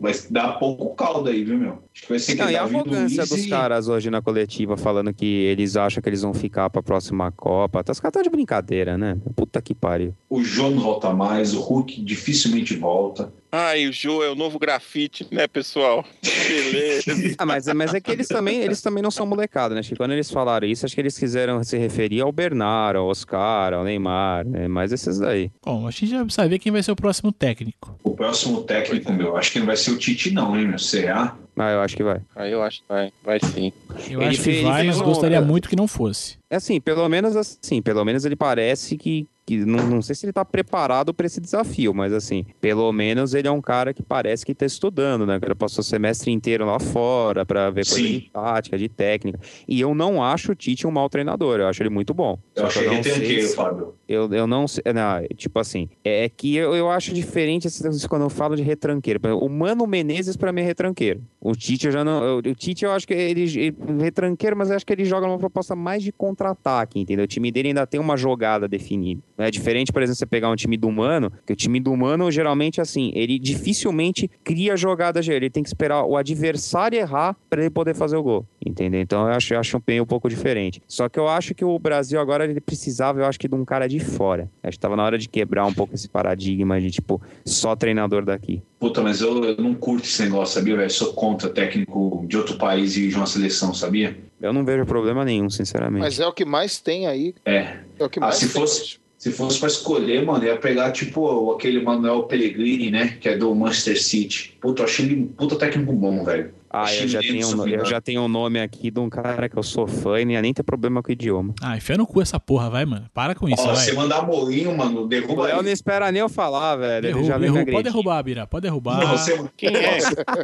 vai dar pouco caldo aí, viu, meu? Acho que vai ser que Não, e a arrogância dos e- caras hoje na coletiva falando que eles acham que eles vão ficar pra próxima Copa. Tá, Os caras estão de brincadeira, né? Puta que pariu. O João não volta mais, o Hulk dificilmente volta. Ai, o Jô é o novo grafite, né, pessoal? Beleza. Ah, mas, mas é que eles também, eles também não são molecada, né? Acho que quando eles falaram isso, acho que eles quiseram se referir ao Bernard, ao Oscar, ao Neymar, né? Mas esses daí. Bom, a gente já ver quem vai ser o próximo técnico. O próximo técnico, meu, acho que não vai ser o Tite, não, hein, meu? Será? Ah, eu acho que vai. Aí eu acho que vai, vai sim. Eu Ele acho que fez- vai, mas gostaria muito que não fosse. É assim, pelo menos assim, pelo menos ele parece que. Que não, não sei se ele tá preparado para esse desafio, mas assim, pelo menos ele é um cara que parece que tá estudando, né? Ele passou o semestre inteiro lá fora para ver coisa de tática, de técnica. E eu não acho o Tite um mau treinador, eu acho ele muito bom. Eu Só que achei não sei se- Fábio. Eu, eu não sei. Não, tipo assim, é que eu, eu acho diferente quando eu falo de retranqueiro. O Mano Menezes, pra mim, é retranqueiro. O Tite, eu já não. eu- O Tite, eu acho que ele, ele é retranqueiro, mas eu acho que ele joga numa proposta mais de contra-ataque, entendeu? O time dele ainda tem uma jogada definida. É diferente, por exemplo, você pegar um time do Mano, que o time do Mano, geralmente, assim, ele dificilmente cria jogada. Ele tem que esperar o adversário errar pra ele poder fazer o gol, entendeu? Então eu acho, eu acho bem um pouco diferente. Só que eu acho que o Brasil agora ele precisava, eu acho que de um cara de fora. Acho que tava na hora de quebrar um pouco esse paradigma de, tipo, só treinador daqui. Puta, mas eu, eu não curto esse negócio, sabia, velho? Sou contra técnico de outro país e de uma seleção, sabia? Eu não vejo problema nenhum, sinceramente. mas é o que mais tem aí. É. É o que Ah, mais se tem fosse-. Se fosse pra escolher, mano, ia pegar, tipo, aquele Manuel Pellegrini, né? Que é do Manchester City. Puta, eu achei ele um puta técnico bom, velho. Ah, eu já, tenho, um- eu já tenho um nome aqui de um cara que eu sou fã e não ia nem ter problema com o idioma. Ah, enfia no cu essa porra, vai, mano. Para com isso, Ó, vai. você mandar Mourinho, mano, O derruba Léo ele. não espera nem eu falar, velho. Ele Derruba, já vem me derruba. Pode derrubar, Bira. Pode derrubar. Não, você... Quem é?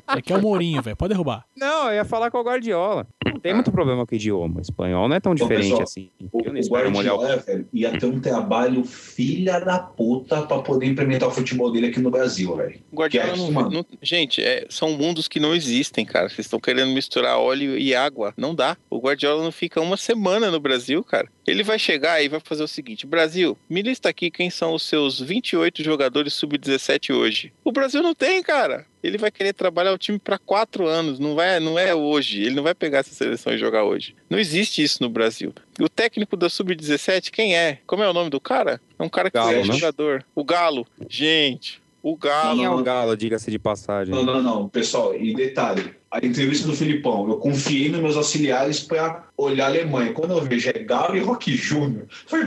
Aqui é o Mourinho, velho. Pode derrubar. Não, eu ia falar com o Guardiola. tem muito problema com o idioma. O espanhol não é tão diferente pessoal, assim. O, Eu não o o Guardiola, velho, ia ter um trabalho filha da puta pra poder implementar o futebol dele aqui no Brasil, velho. O Guardiola é não, não- Gente, é, são mundos que não existem, cara. Vocês estão querendo misturar óleo e água. Não dá. O Guardiola não fica uma semana no Brasil, cara. Ele vai chegar e vai fazer o seguinte: Brasil, me lista aqui quem são os seus 28 jogadores sub-17 hoje. O Brasil não tem, cara. Ele vai querer trabalhar o time para quatro anos, não, vai, não é hoje. Ele não vai pegar essa seleção e jogar hoje. Não existe isso no Brasil. O técnico da sub-17, quem é? Como é o nome do cara? É um cara que Galo, é né? jogador. O Galo. Gente, o Galo. Quem é o Galo, diga-se de passagem. Não, não, não, pessoal, e detalhe, a entrevista do Filipão, eu confiei nos meus auxiliares pra olhar a Alemanha. Quando eu vejo é Galo e Rock Júnior, foi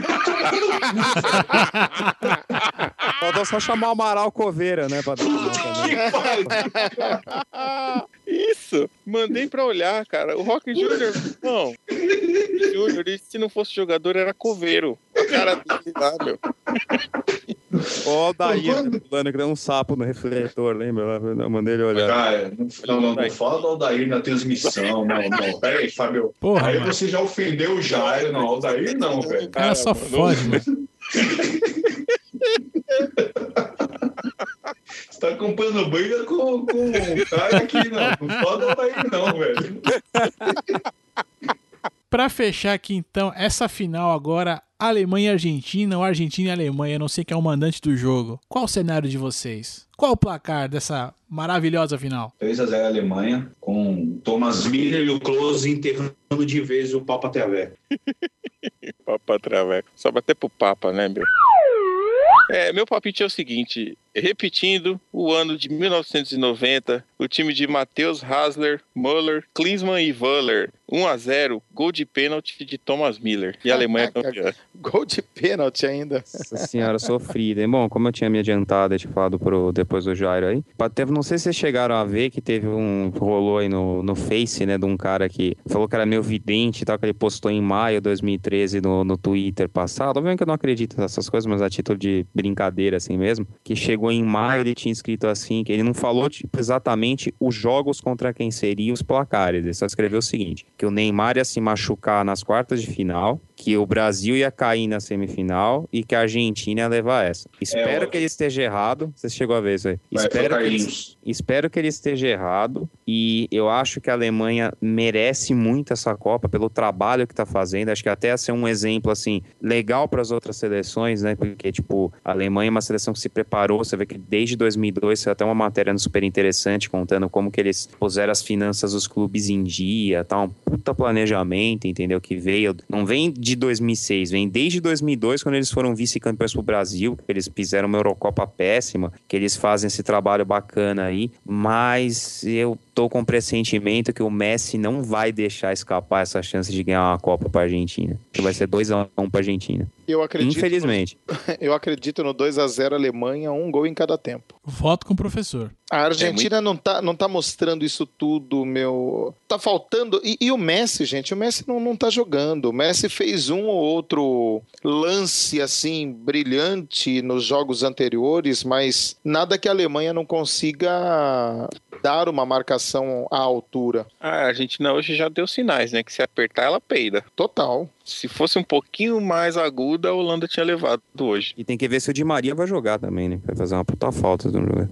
Faltou só chamar o Amaral Coveira, né? Pra dar uma. Isso! Mandei pra olhar, cara. O Rock Júnior. Não. Júnior, se não fosse jogador, era coveiro. A cara dele lá, meu. Ó, o Daí, Quando- pulando que deu um sapo no refletor, lembra? Eu mandei ele olhar. Cara, não, não, não fala do Aldair na transmissão, não, não. Pera aí, Fábio. Porra, aí mano. você já ofendeu o Jair, não, Aldair não, velho. O cara só fode, mano. Você tá acompanhando briga com, com o cara aqui, não. Não fala do Aldair não, velho. Pra fechar aqui, então, essa final agora, Alemanha e Argentina, ou Argentina e Alemanha, não sei quem é o mandante do jogo. Qual o cenário de vocês? Qual o placar dessa maravilhosa final? 3x0 Alemanha, com Thomas Miller e o Close enterrando de vez o Papa Traveco. Papa Traveco. Só bater pro Papa, né, meu? É, meu palpite é o seguinte: repetindo o ano de 1990, o time de Matheus Hasler, Müller, Klinsmann e Wöller, 1 a 0 gol de pênalti de Thomas Miller. E a Alemanha é campeã. Gol de pênalti ainda. Nossa senhora, sofrida. hein? Bom, como eu tinha me adiantado, eu tinha falado pro, depois do Jairo aí. Teve, não sei se vocês chegaram a ver que teve um. rolou aí no, no Face, né? De um cara que falou que era meio vidente e tal, que ele postou em maio de 2013 no, no Twitter passado. Obviamente que eu não acredito nessas coisas, mas a título de brincadeira assim mesmo. Que chegou em maio, ele tinha escrito assim, que ele não falou tipo, exatamente os jogos contra quem seriam os placares. Ele só escreveu o seguinte: que o Neymar ia se machucar nas quartas de final, que o Brasil ia cair na semifinal e que a Argentina ia levar essa. Espero ó. que ele esteja errado. Você chegou a ver isso aí. Vai Espero que, ele, espero que ele esteja errado. E eu acho que a Alemanha merece muito essa Copa pelo trabalho que tá fazendo. Acho que até ia ser um exemplo, assim, legal para as outras seleções, né? Porque, tipo, a Alemanha é uma seleção que se preparou. Você vê que desde 2002 saiu até uma matéria super interessante contando como que eles puseram as finanças dos clubes em dia, tá? Um puta planejamento, entendeu? Que veio, não vem de 2006, vem desde 2002, quando eles foram vice-campeões pro Brasil, que eles fizeram uma Eurocopa péssima, que eles fazem esse trabalho bacana aí, mas eu tô com pressentimento que o Messi não vai deixar escapar essa chance de ganhar uma Copa pra Argentina. Que vai ser 2x1 pra Argentina. Eu acredito, Infelizmente. eu acredito no 2 a 0 Alemanha, um gol em cada tempo. Voto com o professor. A Argentina não, tá, não tá mostrando isso tudo, meu. Tá faltando. E, e o Messi, gente, o Messi não, não tá jogando. O Messi fez um ou outro lance assim brilhante nos jogos anteriores, mas nada que a Alemanha não consiga dar uma marcação à altura. A Argentina hoje já deu sinais, né? Que se apertar, ela peida. Total. Se fosse um pouquinho mais aguda, a Holanda tinha levado hoje. E tem que ver se o Di Maria vai jogar também, né? Vai fazer uma puta falta do jogo.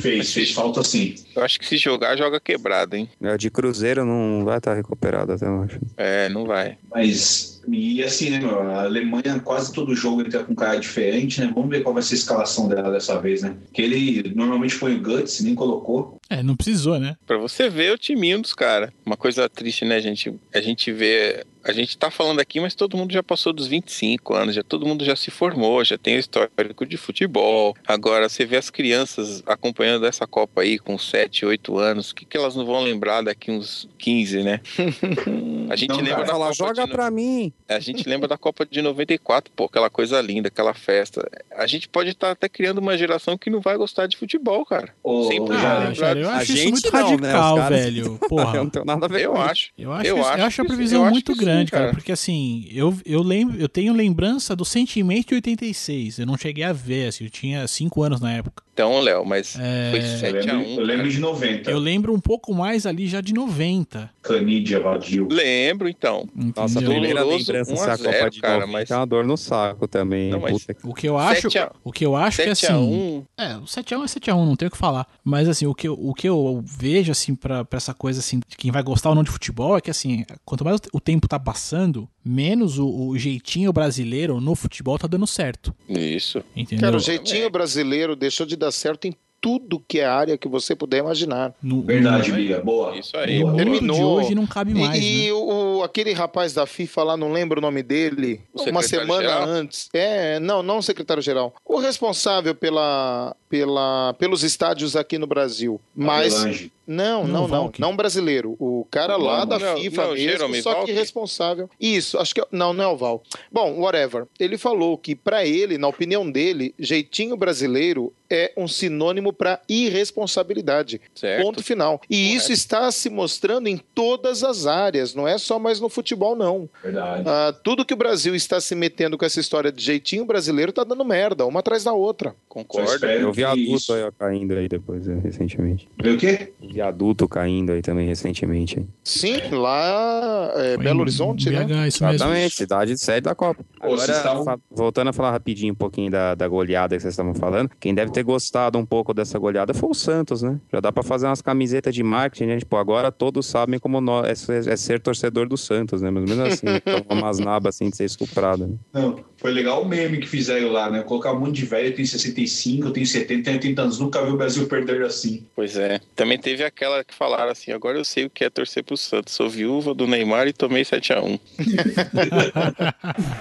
Fez, fez falta sim. Eu acho que se jogar, joga quebrado, hein? A de Cruzeiro não vai estar recuperado até eu acho. É, não vai. Mas, e assim, né, meu? A Alemanha, quase todo jogo entra com um cara diferente, né? Vamos ver qual vai ser a escalação dela dessa vez, né? Que ele normalmente põe o Guts, nem colocou. É, não precisou, né? Pra você ver o timinho dos caras. Uma coisa triste, né, gente? A gente vê. A gente tá falando aqui, mas todo mundo já passou dos 25 anos, já todo mundo já se formou, já tem o histórico de futebol. Agora, você vê as crianças acompanhando essa Copa aí com 7, 8 anos, o que, que elas não vão lembrar daqui uns 15, né? A gente Não, lembra cara, da Copa joga de pra mim. A gente lembra da Copa de 94, pô, aquela coisa linda, aquela festa. A gente pode estar até criando uma geração que não vai gostar de futebol, cara. Ô, Sempre já Ah, Jair, eu disso. A acho isso muito não, né? Radical, caras- velho. Eu Porra. não tenho nada a ver Eu isso. acho. Eu acho, Eu que, eu acho acho a previsão eu acho muito que sim, grande, cara. cara. Porque assim, eu, eu lembro, eu tenho lembrança do sentimento de 86. Eu não cheguei a ver, assim, eu tinha 5 anos na época. Então, Léo, mas É, foi Eu 7 a lembro, 1 eu lembro cara. de 90. Eu lembro um pouco mais ali já de 90. Canidia, Vadil. Lembro, então. Nossa, a entendeu? primeira lembrança 1 se a a 0, Copa de cara, 90 mas- é uma dor no saco também. Não, mas- O que eu acho, 7 a- o que eu acho que 7 a assim, 1 É, o 7x1 é 7x1, não tem o que falar. Mas assim, o que eu, o que eu vejo, assim, pra, pra essa coisa, assim, de quem vai gostar ou não de futebol é que, assim, quanto mais o tempo tá passando, menos o, o jeitinho brasileiro no futebol tá dando certo. Isso. Entendeu? Cara, o jeitinho brasileiro deixou de dar certo em tudo que é área que você puder imaginar. No, Verdade, Bia. Boa. Isso aí. no Terminou. de hoje não cabe E, mais, e né? o, aquele rapaz da FIFA lá, não lembro o nome dele, O uma semana secretário-geral? antes. É, não, não o secretário-geral. O responsável pela, pela, pelos estádios aqui no Brasil. Mas. Avelange. Não, Não, não, não. Valk. Não brasileiro. O cara Não, lá da não, FIFA não, mesmo, Jerome só que responsável. Isso, acho que. é- Não, não é o Val. Bom, whatever. Ele falou que, pra ele, na opinião dele, jeitinho brasileiro é um sinônimo pra irresponsabilidade. Certo. Ponto final. E Correto. isso está se mostrando em todas as áreas, não é só mais no futebol, não. Verdade. Ah, tudo que o Brasil está se metendo com essa história de jeitinho brasileiro tá dando merda, uma atrás da outra. Concordo. Eu vi isso- aí ó, caindo aí depois, é, recentemente. Vê o quê? Vi adulto caindo aí também recentemente. Sim, lá é Foi Belo Horizonte, né? BH, isso mesmo. Exatamente, cidade de sede da Copa. Agora, estavam- voltando a falar rapidinho um pouquinho da, da goleada que vocês estavam falando, quem deve ter gostado um pouco dessa goleada foi o Santos, né? Já dá pra fazer umas camisetas de marketing, né? Tipo, agora todos sabem como é, ser- é ser torcedor do Santos, né? Mas mesmo assim, toma umas nabas assim de ser estuprado, né? Não, foi legal o meme que fizeram lá, né? Colocar um monte de velho, eu tenho 65, eu tenho 70, tenho 80 anos, nunca vi o Brasil perder assim. Pois é. Também teve aquela que falaram assim: agora eu sei o que é torcer pro Santos. Sou viúva do Neymar e tomei 7x1.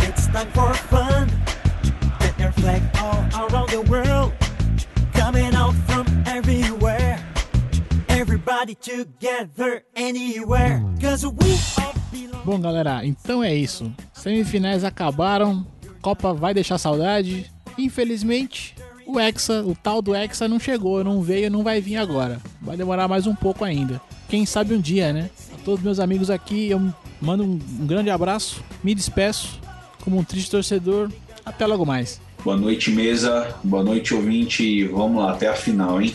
It's time for fun. Get your flag all around the world. Coming out from everywhere. Everybody together, anywhere. Cause we all belong. Bom, galera, então é isso. Semifinais acabaram. Copa vai deixar saudade. Infelizmente, o Hexa, o tal do Hexa não chegou, não veio, não vai vir agora. Vai demorar mais um pouco ainda. Quem sabe um dia, né? A todos meus amigos aqui, eu mando um, um grande abraço, me despeço como um triste torcedor. Até logo mais. Boa noite, mesa. Boa noite, ouvinte. E Vamos lá, até a final, hein?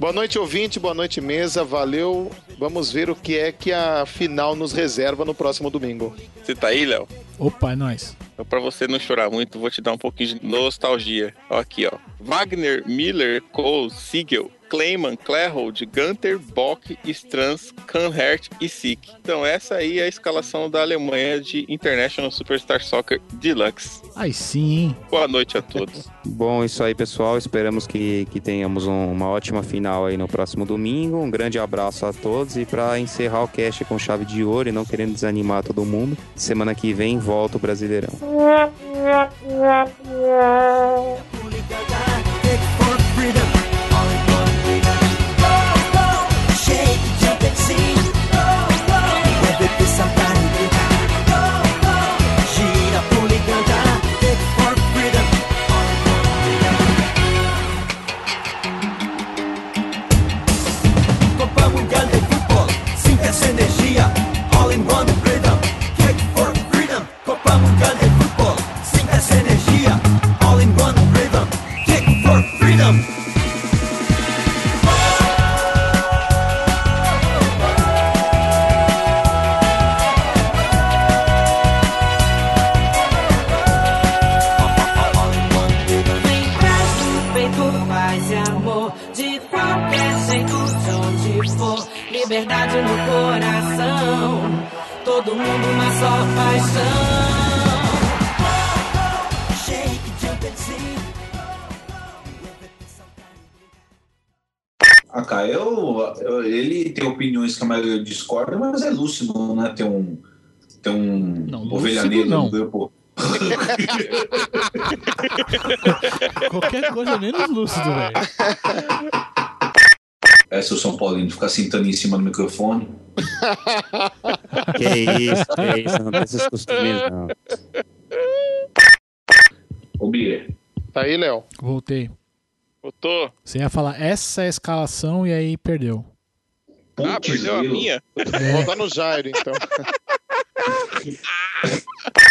Boa noite, ouvinte, boa noite, mesa. Valeu. Vamos ver o que é que a final nos reserva no próximo domingo. Você tá aí, Léo? Opa, é nóis. Então, pra você não chorar muito, vou te dar um pouquinho de nostalgia. Ó, aqui, ó. Wagner, Miller, Cole, Siegel, Kleiman, Clairhold, Gunter, Bock, Strans, Kanhert e Sick. Então, essa aí é a escalação da Alemanha de International Superstar Soccer Deluxe. Aí sim, hein? Boa noite a todos. Bom, isso aí, pessoal. Esperamos que, que tenhamos um- uma ótima final aí no próximo domingo. Um grande abraço a todos. E para encerrar o cast com chave de ouro e não querendo desanimar todo mundo, semana que vem volta o Brasileirão. coisa menos lúcido, velho. É, seu São Paulino, ficar sentando em cima do microfone. Que isso, que isso, não tem esses costumes, não. Ô, Bia, Tá aí, Léo? Voltei. Voltou? Você ia falar essa é a escalação e aí perdeu. Ah, perdeu a grilo. minha? Vou voltar no Jairo, então.